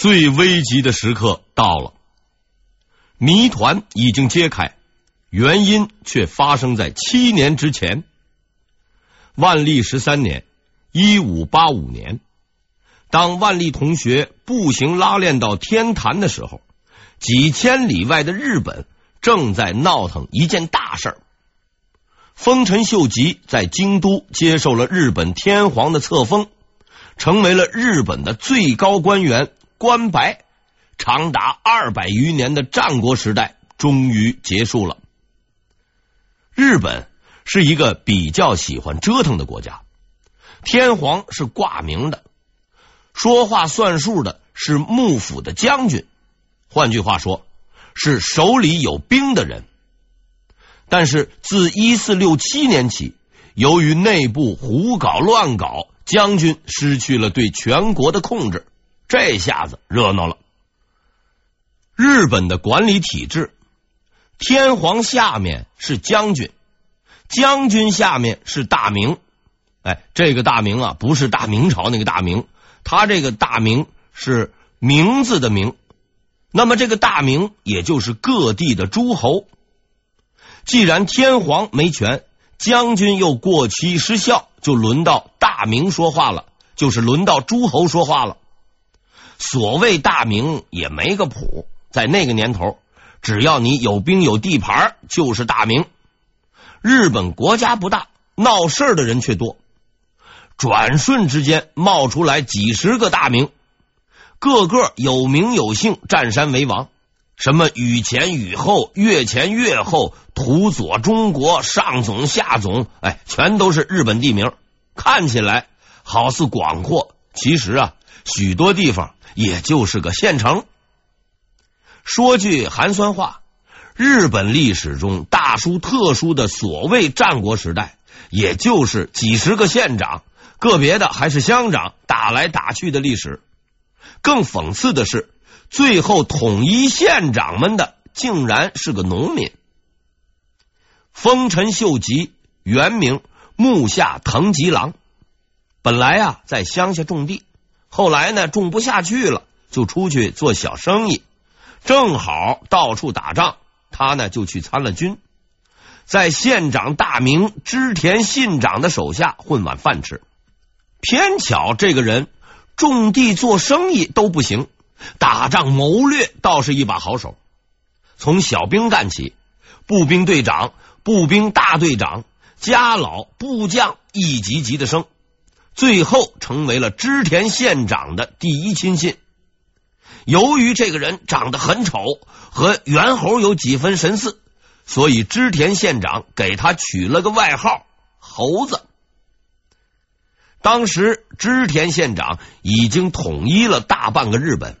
最危急的时刻到了，谜团已经揭开，原因却发生在七年之前。万历十三年，一五八五年，当万历同学步行拉练到天坛的时候，几千里外的日本正在闹腾一件大事儿。丰臣秀吉在京都接受了日本天皇的册封，成为了日本的最高官员。关白，长达二百余年的战国时代终于结束了。日本是一个比较喜欢折腾的国家，天皇是挂名的，说话算数的是幕府的将军，换句话说，是手里有兵的人。但是自一四六七年起，由于内部胡搞乱搞，将军失去了对全国的控制。这下子热闹了。日本的管理体制，天皇下面是将军，将军下面是大明。哎，这个大明啊，不是大明朝那个大明，他这个大明是名字的名。那么这个大名也就是各地的诸侯。既然天皇没权，将军又过期失效，就轮到大明说话了，就是轮到诸侯说话了。所谓大名也没个谱，在那个年头，只要你有兵有地盘，就是大名。日本国家不大，闹事的人却多，转瞬之间冒出来几十个大名，个个有名有姓，占山为王。什么雨前雨后、月前月后、土佐中国、上总下总，哎，全都是日本地名，看起来好似广阔，其实啊，许多地方。也就是个县城。说句寒酸话，日本历史中大书特书的所谓战国时代，也就是几十个县长，个别的还是乡长打来打去的历史。更讽刺的是，最后统一县长们的竟然是个农民。丰臣秀吉原名木下藤吉郎，本来啊在乡下种地。后来呢，种不下去了，就出去做小生意，正好到处打仗，他呢就去参了军，在县长大名织田信长的手下混碗饭吃。偏巧这个人种地做生意都不行，打仗谋略倒是一把好手。从小兵干起，步兵队长、步兵大队长、家老、部将一级级的升。最后成为了织田县长的第一亲信。由于这个人长得很丑，和猿猴有几分神似，所以织田县长给他取了个外号“猴子”。当时织田县长已经统一了大半个日本，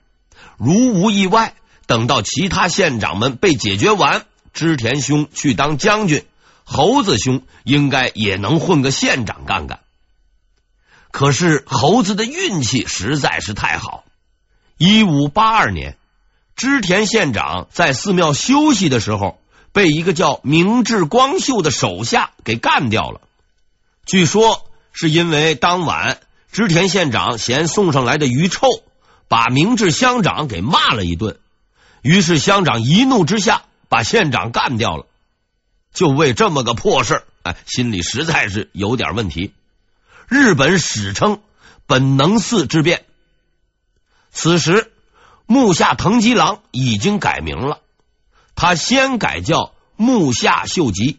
如无意外，等到其他县长们被解决完，织田兄去当将军，猴子兄应该也能混个县长干干。可是猴子的运气实在是太好。一五八二年，织田县长在寺庙休息的时候，被一个叫明智光秀的手下给干掉了。据说是因为当晚织田县长嫌送上来的鱼臭，把明智乡长给骂了一顿。于是乡长一怒之下把县长干掉了。就为这么个破事，哎，心里实在是有点问题。日本史称本能寺之变。此时，木下藤吉郎已经改名了。他先改叫木下秀吉，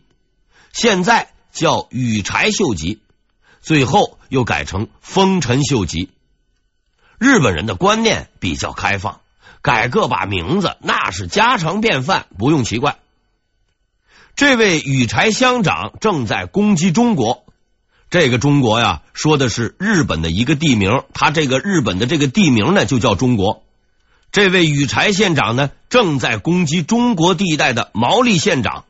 现在叫羽柴秀吉，最后又改成丰臣秀吉。日本人的观念比较开放，改个把名字那是家常便饭，不用奇怪。这位羽柴乡长正在攻击中国。这个中国呀，说的是日本的一个地名，他这个日本的这个地名呢，就叫中国。这位羽柴县长呢，正在攻击中国地带的毛利县长，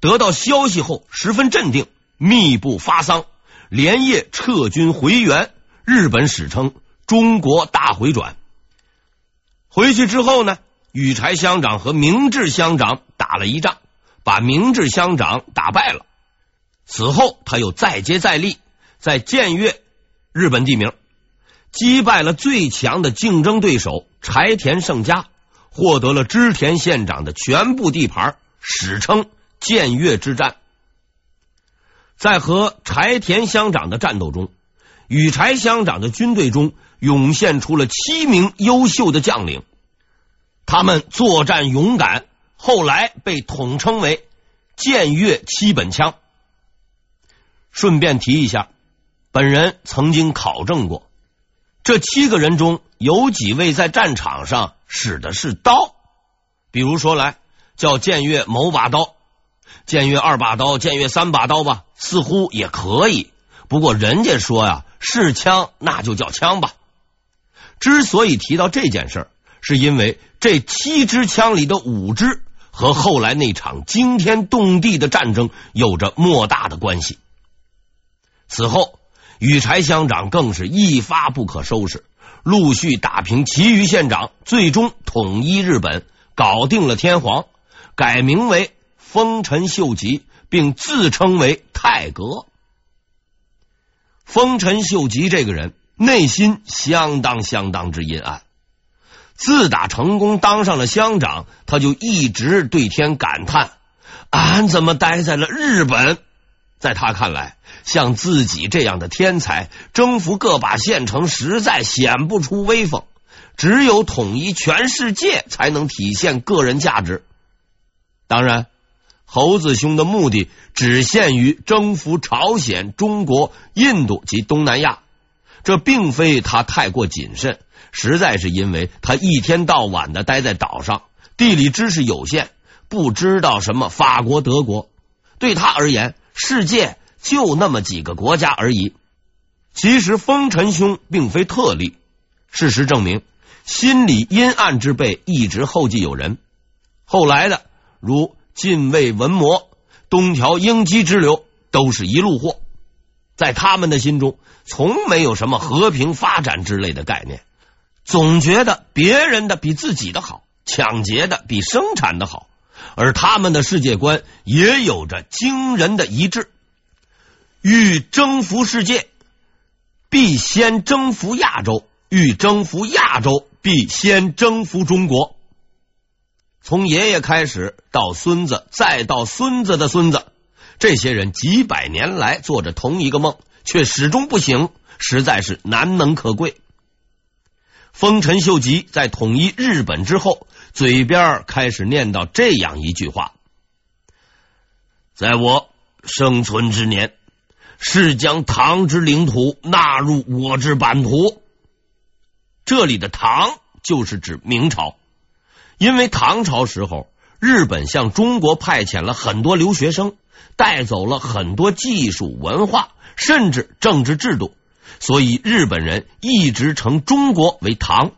得到消息后十分镇定，密不发丧，连夜撤军回援。日本史称“中国大回转”。回去之后呢，羽柴乡长和明智乡长打了一仗，把明智乡长打败了。此后，他又再接再厉，在僭越日本地名，击败了最强的竞争对手柴田胜家，获得了织田县长的全部地盘，史称建越之战。在和柴田乡长的战斗中，羽柴乡长的军队中涌现出了七名优秀的将领，他们作战勇敢，后来被统称为建越七本枪。顺便提一下，本人曾经考证过，这七个人中有几位在战场上使的是刀，比如说来叫建越某把刀。建越二把刀，建越三把刀吧，似乎也可以。不过人家说呀，是枪那就叫枪吧。之所以提到这件事儿，是因为这七支枪里的五支和后来那场惊天动地的战争有着莫大的关系。此后，羽柴乡长更是一发不可收拾，陆续打平其余县长，最终统一日本，搞定了天皇，改名为。丰臣秀吉，并自称为太阁。丰臣秀吉这个人内心相当相当之阴暗。自打成功当上了乡长，他就一直对天感叹：“俺怎么待在了日本？”在他看来，像自己这样的天才，征服个把县城实在显不出威风。只有统一全世界，才能体现个人价值。当然。猴子兄的目的只限于征服朝鲜、中国、印度及东南亚，这并非他太过谨慎，实在是因为他一天到晚的待在岛上，地理知识有限，不知道什么法国、德国。对他而言，世界就那么几个国家而已。其实丰臣兄并非特例，事实证明，心里阴暗之辈一直后继有人。后来的如。近卫文魔、东条英机之流都是一路货，在他们的心中，从没有什么和平发展之类的概念，总觉得别人的比自己的好，抢劫的比生产的好，而他们的世界观也有着惊人的一致：欲征服世界，必先征服亚洲；欲征服亚洲，必先征服中国。从爷爷开始，到孙子，再到孙子的孙子，这些人几百年来做着同一个梦，却始终不醒，实在是难能可贵。丰臣秀吉在统一日本之后，嘴边开始念叨这样一句话：“在我生存之年，是将唐之领土纳入我之版图。”这里的唐就是指明朝。因为唐朝时候，日本向中国派遣了很多留学生，带走了很多技术、文化，甚至政治制度，所以日本人一直称中国为唐。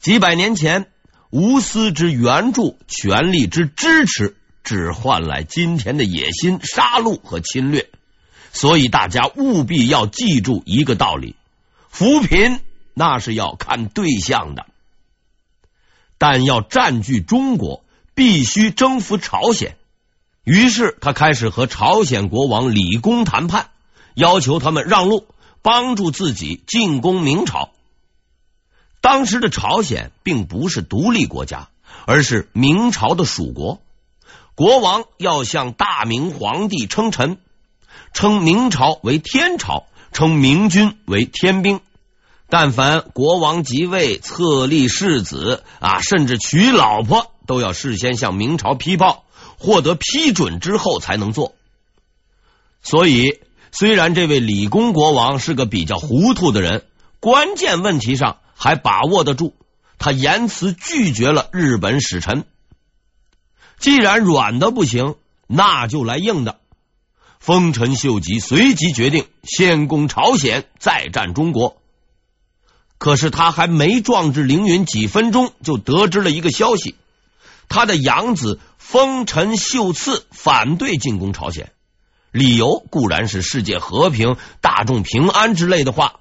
几百年前，无私之援助、全力之支持，只换来今天的野心、杀戮和侵略。所以大家务必要记住一个道理：扶贫那是要看对象的。但要占据中国，必须征服朝鲜。于是他开始和朝鲜国王李公谈判，要求他们让路，帮助自己进攻明朝。当时的朝鲜并不是独立国家，而是明朝的属国。国王要向大明皇帝称臣，称明朝为天朝，称明君为天兵。但凡国王即位、册立世子啊，甚至娶老婆，都要事先向明朝批报，获得批准之后才能做。所以，虽然这位李公国王是个比较糊涂的人，关键问题上还把握得住。他严词拒绝了日本使臣。既然软的不行，那就来硬的。丰臣秀吉随即决定先攻朝鲜，再战中国。可是他还没壮志凌云几分钟，就得知了一个消息：他的养子丰臣秀次反对进攻朝鲜，理由固然是世界和平、大众平安之类的话。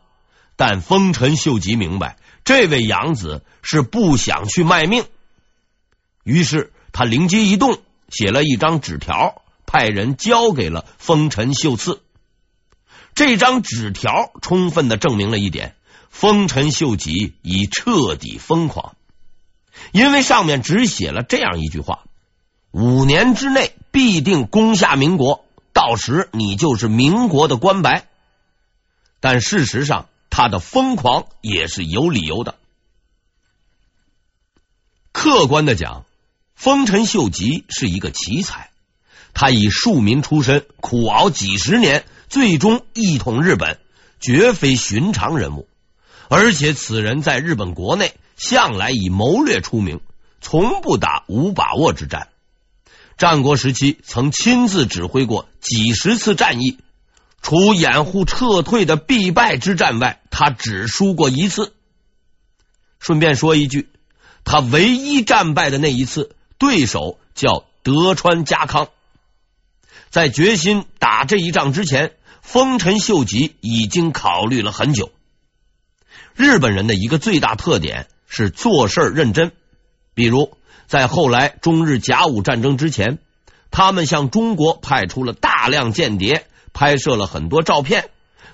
但丰臣秀吉明白，这位养子是不想去卖命。于是他灵机一动，写了一张纸条，派人交给了丰臣秀次。这张纸条充分的证明了一点：丰臣秀吉已彻底疯狂，因为上面只写了这样一句话：“五年之内必定攻下民国，到时你就是民国的官白。”但事实上，他的疯狂也是有理由的。客观的讲，丰臣秀吉是一个奇才，他以庶民出身，苦熬几十年，最终一统日本，绝非寻常人物。而且此人在日本国内向来以谋略出名，从不打无把握之战。战国时期曾亲自指挥过几十次战役，除掩护撤退的必败之战外，他只输过一次。顺便说一句。他唯一战败的那一次，对手叫德川家康。在决心打这一仗之前，丰臣秀吉已经考虑了很久。日本人的一个最大特点是做事认真，比如在后来中日甲午战争之前，他们向中国派出了大量间谍，拍摄了很多照片。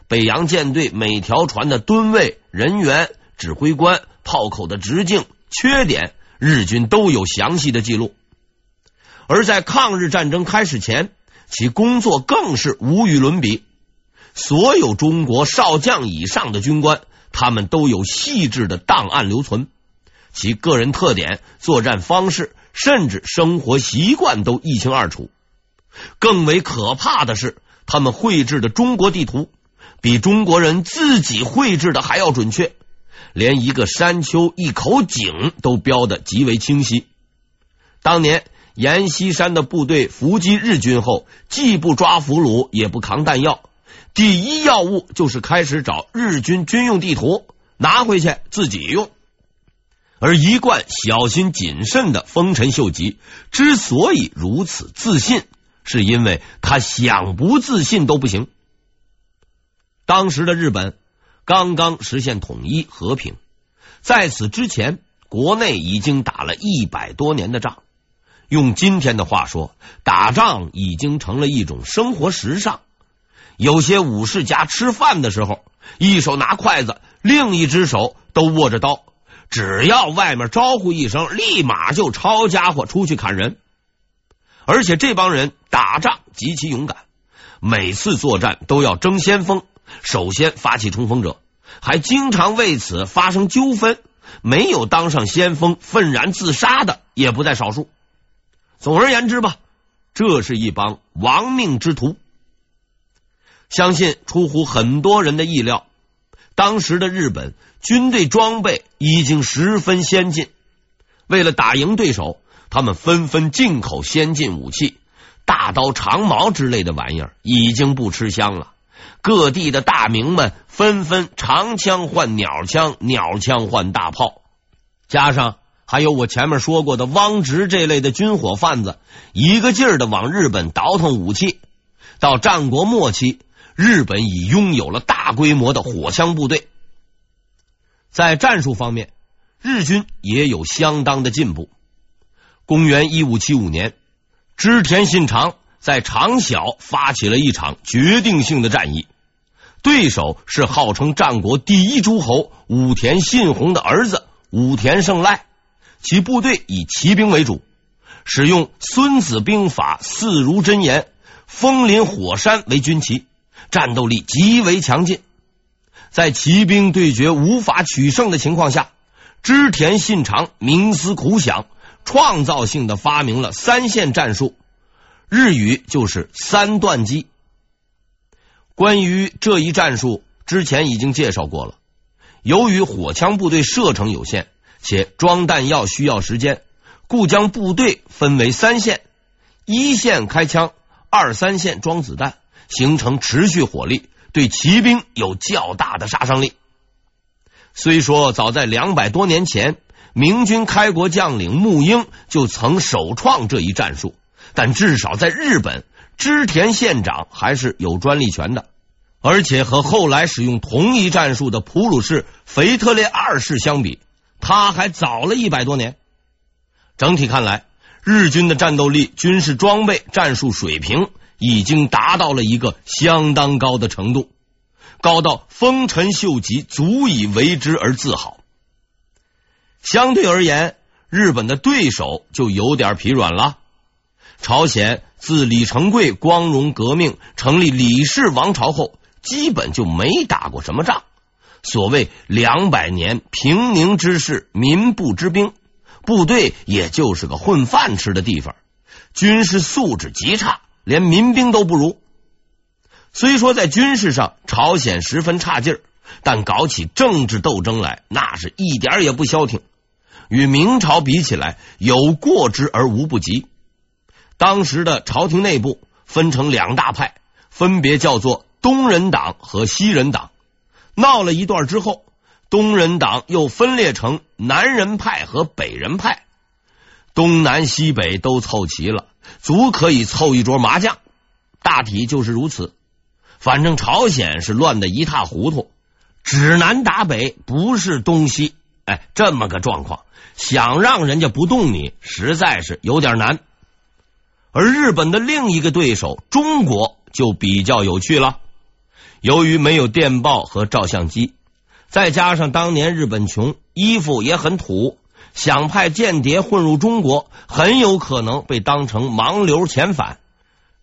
北洋舰队每条船的吨位、人员、指挥官、炮口的直径。缺点，日军都有详细的记录。而在抗日战争开始前，其工作更是无与伦比。所有中国少将以上的军官，他们都有细致的档案留存，其个人特点、作战方式，甚至生活习惯都一清二楚。更为可怕的是，他们绘制的中国地图比中国人自己绘制的还要准确。连一个山丘、一口井都标得极为清晰。当年阎锡山的部队伏击日军后，既不抓俘虏，也不扛弹药，第一要务就是开始找日军军用地图，拿回去自己用。而一贯小心谨慎的丰臣秀吉之所以如此自信，是因为他想不自信都不行。当时的日本。刚刚实现统一和平，在此之前，国内已经打了一百多年的仗。用今天的话说，打仗已经成了一种生活时尚。有些武士家吃饭的时候，一手拿筷子，另一只手都握着刀，只要外面招呼一声，立马就抄家伙出去砍人。而且这帮人打仗极其勇敢，每次作战都要争先锋。首先发起冲锋者，还经常为此发生纠纷。没有当上先锋，愤然自杀的也不在少数。总而言之吧，这是一帮亡命之徒。相信出乎很多人的意料，当时的日本军队装备已经十分先进。为了打赢对手，他们纷纷进口先进武器，大刀、长矛之类的玩意儿已经不吃香了。各地的大名们纷纷长枪换鸟枪，鸟枪换大炮，加上还有我前面说过的汪直这类的军火贩子，一个劲儿的往日本倒腾武器。到战国末期，日本已拥有了大规模的火枪部队。在战术方面，日军也有相当的进步。公元一五七五年，织田信长在长筱发起了一场决定性的战役。对手是号称战国第一诸侯武田信宏的儿子武田胜赖，其部队以骑兵为主，使用《孙子兵法》四如真言、风林火山为军旗，战斗力极为强劲。在骑兵对决无法取胜的情况下，织田信长冥思苦想，创造性的发明了三线战术，日语就是三段击。关于这一战术，之前已经介绍过了。由于火枪部队射程有限，且装弹药需要时间，故将部队分为三线：一线开枪，二三线装子弹，形成持续火力，对骑兵有较大的杀伤力。虽说早在两百多年前，明军开国将领沐英就曾首创这一战术，但至少在日本。织田县长还是有专利权的，而且和后来使用同一战术的普鲁士腓特烈二世相比，他还早了一百多年。整体看来，日军的战斗力、军事装备、战术水平已经达到了一个相当高的程度。高到丰臣秀吉足以为之而自豪。相对而言，日本的对手就有点疲软了。朝鲜自李成桂光荣革命成立李氏王朝后，基本就没打过什么仗。所谓两百年平宁之世，民不知兵，部队也就是个混饭吃的地方，军事素质极差，连民兵都不如。虽说在军事上朝鲜十分差劲儿，但搞起政治斗争来，那是一点也不消停。与明朝比起来，有过之而无不及。当时的朝廷内部分成两大派，分别叫做东人党和西人党。闹了一段之后，东人党又分裂成南人派和北人派，东南西北都凑齐了，足可以凑一桌麻将。大体就是如此。反正朝鲜是乱得一塌糊涂，指南打北，不是东西。哎，这么个状况，想让人家不动你，实在是有点难。而日本的另一个对手中国就比较有趣了。由于没有电报和照相机，再加上当年日本穷，衣服也很土，想派间谍混入中国，很有可能被当成盲流遣返。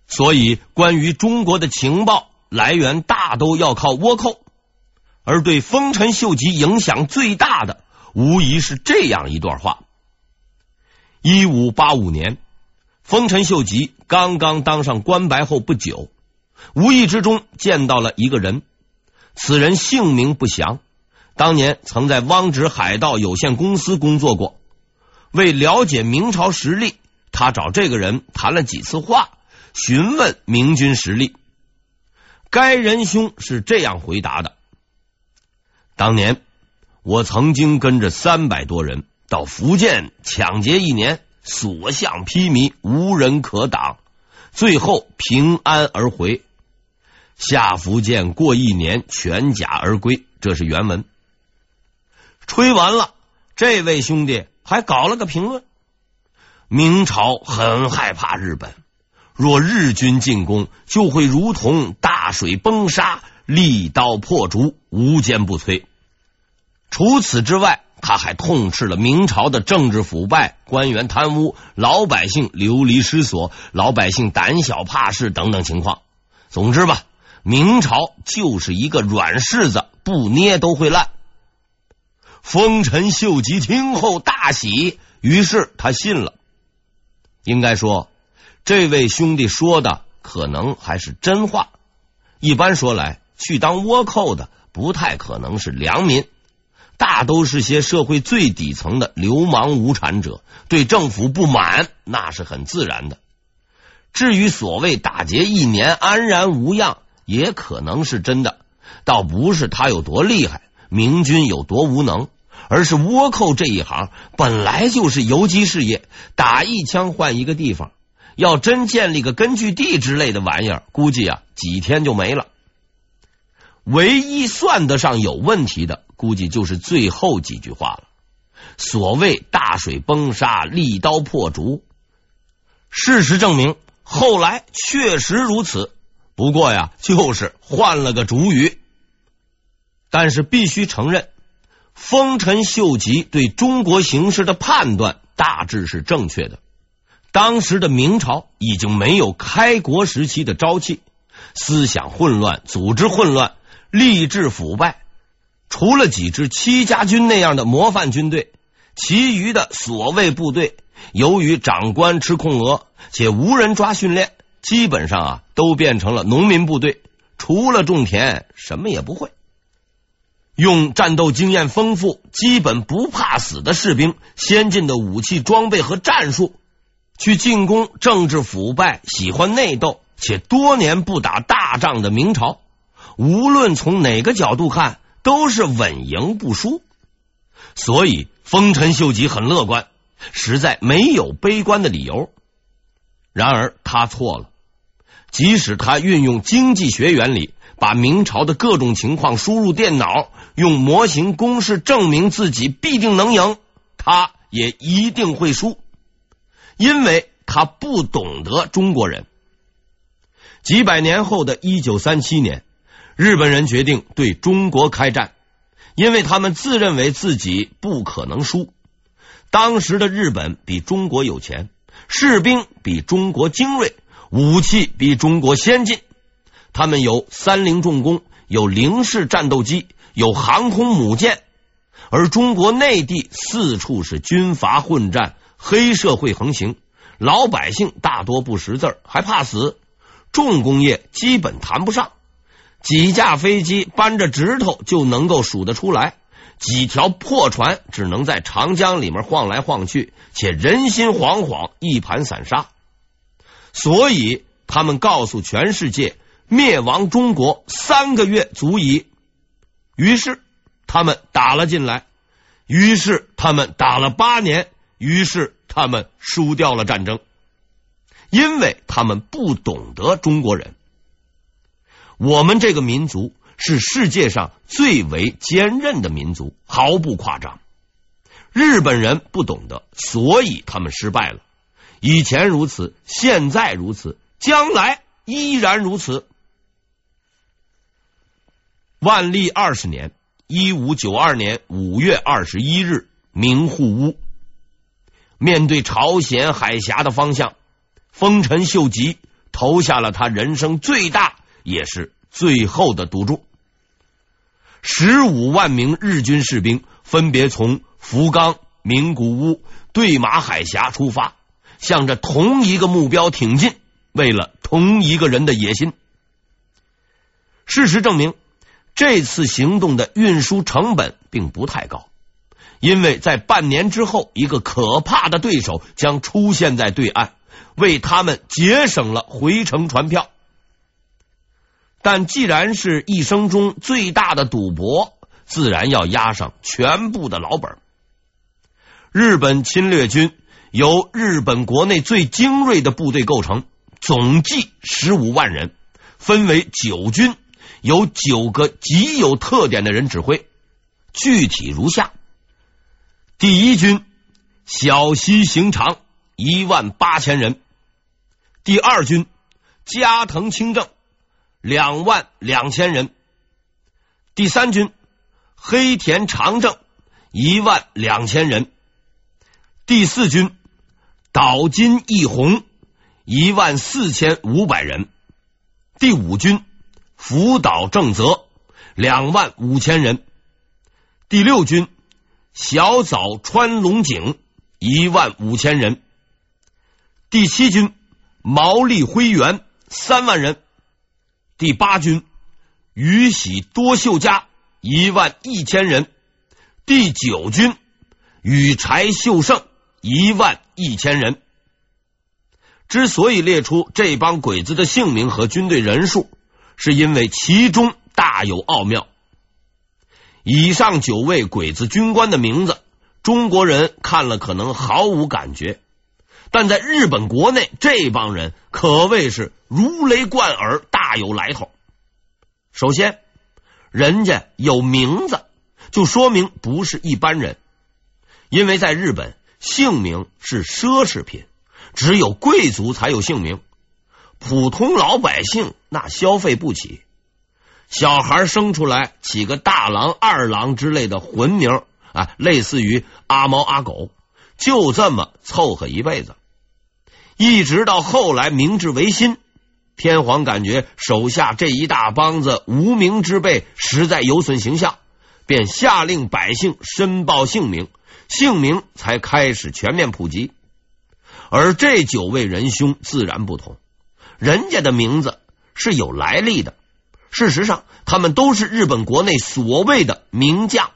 所以，关于中国的情报来源大都要靠倭寇。而对丰臣秀吉影响最大的，无疑是这样一段话：一五八五年。丰臣秀吉刚刚当上官白后不久，无意之中见到了一个人。此人姓名不详，当年曾在汪直海盗有限公司工作过。为了解明朝实力，他找这个人谈了几次话，询问明军实力。该仁兄是这样回答的：当年我曾经跟着三百多人到福建抢劫一年。所向披靡，无人可挡，最后平安而回。下福建过一年，全甲而归。这是原文。吹完了，这位兄弟还搞了个评论：明朝很害怕日本，若日军进攻，就会如同大水崩沙，利刀破竹，无坚不摧。除此之外。他还痛斥了明朝的政治腐败、官员贪污、老百姓流离失所、老百姓胆小怕事等等情况。总之吧，明朝就是一个软柿子，不捏都会烂。丰臣秀吉听后大喜，于是他信了。应该说，这位兄弟说的可能还是真话。一般说来，去当倭寇的不太可能是良民。大都是些社会最底层的流氓无产者，对政府不满，那是很自然的。至于所谓打劫一年安然无恙，也可能是真的。倒不是他有多厉害，明军有多无能，而是倭寇这一行本来就是游击事业，打一枪换一个地方。要真建立个根据地之类的玩意儿，估计啊几天就没了。唯一算得上有问题的，估计就是最后几句话了。所谓大水崩沙，利刀破竹，事实证明后来确实如此。不过呀，就是换了个主语。但是必须承认，丰臣秀吉对中国形势的判断大致是正确的。当时的明朝已经没有开国时期的朝气，思想混乱，组织混乱。吏治腐败，除了几支戚家军那样的模范军队，其余的所谓部队，由于长官吃空额，且无人抓训练，基本上啊都变成了农民部队，除了种田，什么也不会。用战斗经验丰富、基本不怕死的士兵、先进的武器装备和战术，去进攻政治腐败、喜欢内斗且多年不打大仗的明朝。无论从哪个角度看，都是稳赢不输，所以丰臣秀吉很乐观，实在没有悲观的理由。然而他错了，即使他运用经济学原理，把明朝的各种情况输入电脑，用模型公式证明自己必定能赢，他也一定会输，因为他不懂得中国人。几百年后的一九三七年。日本人决定对中国开战，因为他们自认为自己不可能输。当时的日本比中国有钱，士兵比中国精锐，武器比中国先进。他们有三菱重工，有零式战斗机，有航空母舰，而中国内地四处是军阀混战，黑社会横行，老百姓大多不识字，还怕死，重工业基本谈不上。几架飞机扳着指头就能够数得出来，几条破船只能在长江里面晃来晃去，且人心惶惶，一盘散沙。所以他们告诉全世界，灭亡中国三个月足矣。于是他们打了进来，于是他们打了八年，于是他们输掉了战争，因为他们不懂得中国人。我们这个民族是世界上最为坚韧的民族，毫不夸张。日本人不懂得，所以他们失败了。以前如此，现在如此，将来依然如此。万历二十年（一五九二年）五月二十一日，明护屋，面对朝鲜海峡的方向，丰臣秀吉投下了他人生最大。也是最后的赌注。十五万名日军士兵分别从福冈、名古屋、对马海峡出发，向着同一个目标挺进，为了同一个人的野心。事实证明，这次行动的运输成本并不太高，因为在半年之后，一个可怕的对手将出现在对岸，为他们节省了回程船票。但既然是一生中最大的赌博，自然要押上全部的老本。日本侵略军由日本国内最精锐的部队构成，总计十五万人，分为九军，由九个极有特点的人指挥。具体如下：第一军小西行长一万八千人；第二军加藤清正。两万两千人，第三军黑田长政一万两千人，第四军岛津义弘一万四千五百人，第五军福岛正则两万五千人，第六军小早川隆景一万五千人，第七军毛利辉元三万人。第八军宇喜多秀家一万一千人，第九军羽柴秀胜一万一千人。之所以列出这帮鬼子的姓名和军队人数，是因为其中大有奥妙。以上九位鬼子军官的名字，中国人看了可能毫无感觉。但在日本国内，这帮人可谓是如雷贯耳，大有来头。首先，人家有名字，就说明不是一般人。因为在日本，姓名是奢侈品，只有贵族才有姓名，普通老百姓那消费不起。小孩生出来起个大郎、二郎之类的混名啊，类似于阿猫阿狗，就这么凑合一辈子。一直到后来明治维新，天皇感觉手下这一大帮子无名之辈实在有损形象，便下令百姓申报姓名，姓名才开始全面普及。而这九位仁兄自然不同，人家的名字是有来历的。事实上，他们都是日本国内所谓的名将。